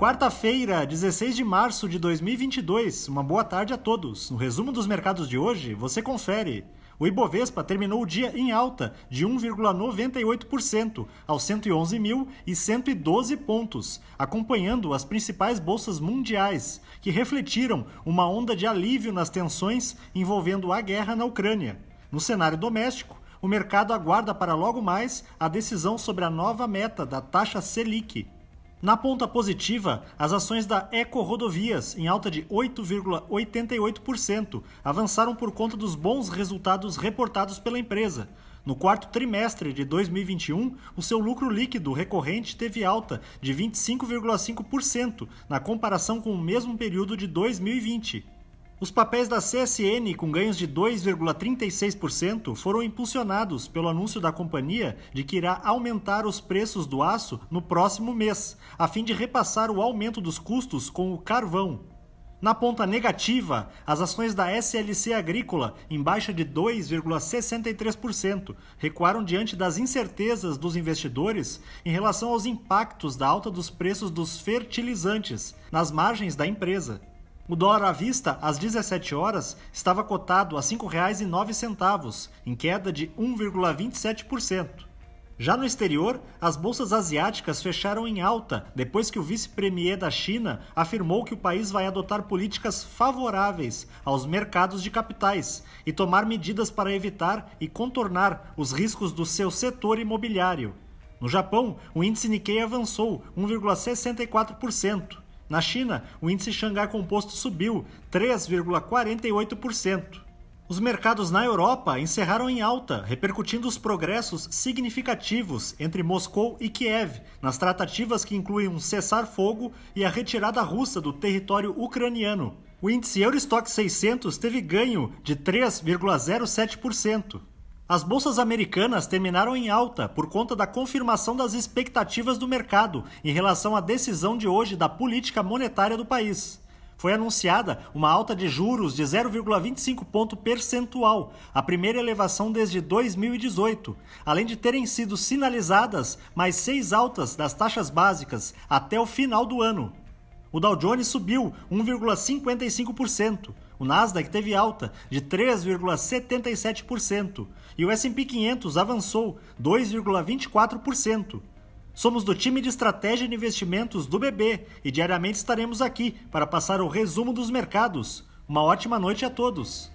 Quarta-feira, 16 de março de 2022. Uma boa tarde a todos. No resumo dos mercados de hoje, você confere. O Ibovespa terminou o dia em alta de 1,98% aos 111.112 pontos, acompanhando as principais bolsas mundiais, que refletiram uma onda de alívio nas tensões envolvendo a guerra na Ucrânia. No cenário doméstico, o mercado aguarda para logo mais a decisão sobre a nova meta da taxa Selic, na ponta positiva, as ações da Eco Rodovias, em alta de 8,88%, avançaram por conta dos bons resultados reportados pela empresa. No quarto trimestre de 2021, o seu lucro líquido recorrente teve alta de 25,5% na comparação com o mesmo período de 2020. Os papéis da CSN, com ganhos de 2,36%, foram impulsionados pelo anúncio da companhia de que irá aumentar os preços do aço no próximo mês, a fim de repassar o aumento dos custos com o carvão. Na ponta negativa, as ações da SLC Agrícola, em baixa de 2,63%, recuaram diante das incertezas dos investidores em relação aos impactos da alta dos preços dos fertilizantes nas margens da empresa. O dólar à vista, às 17 horas, estava cotado a R$ 5,09, em queda de 1,27%. Já no exterior, as bolsas asiáticas fecharam em alta depois que o vice-premier da China afirmou que o país vai adotar políticas favoráveis aos mercados de capitais e tomar medidas para evitar e contornar os riscos do seu setor imobiliário. No Japão, o índice Nikkei avançou 1,64%. Na China, o índice Xangai Composto subiu 3,48%. Os mercados na Europa encerraram em alta, repercutindo os progressos significativos entre Moscou e Kiev nas tratativas que incluem um cessar-fogo e a retirada russa do território ucraniano. O índice Eurostock 600 teve ganho de 3,07%. As bolsas americanas terminaram em alta por conta da confirmação das expectativas do mercado em relação à decisão de hoje da política monetária do país. Foi anunciada uma alta de juros de 0,25 ponto percentual, a primeira elevação desde 2018, além de terem sido sinalizadas mais seis altas das taxas básicas até o final do ano. O Dow Jones subiu 1,55%. O Nasdaq teve alta de 3,77% e o S&P 500 avançou 2,24%. Somos do time de estratégia de investimentos do BB e diariamente estaremos aqui para passar o resumo dos mercados. Uma ótima noite a todos.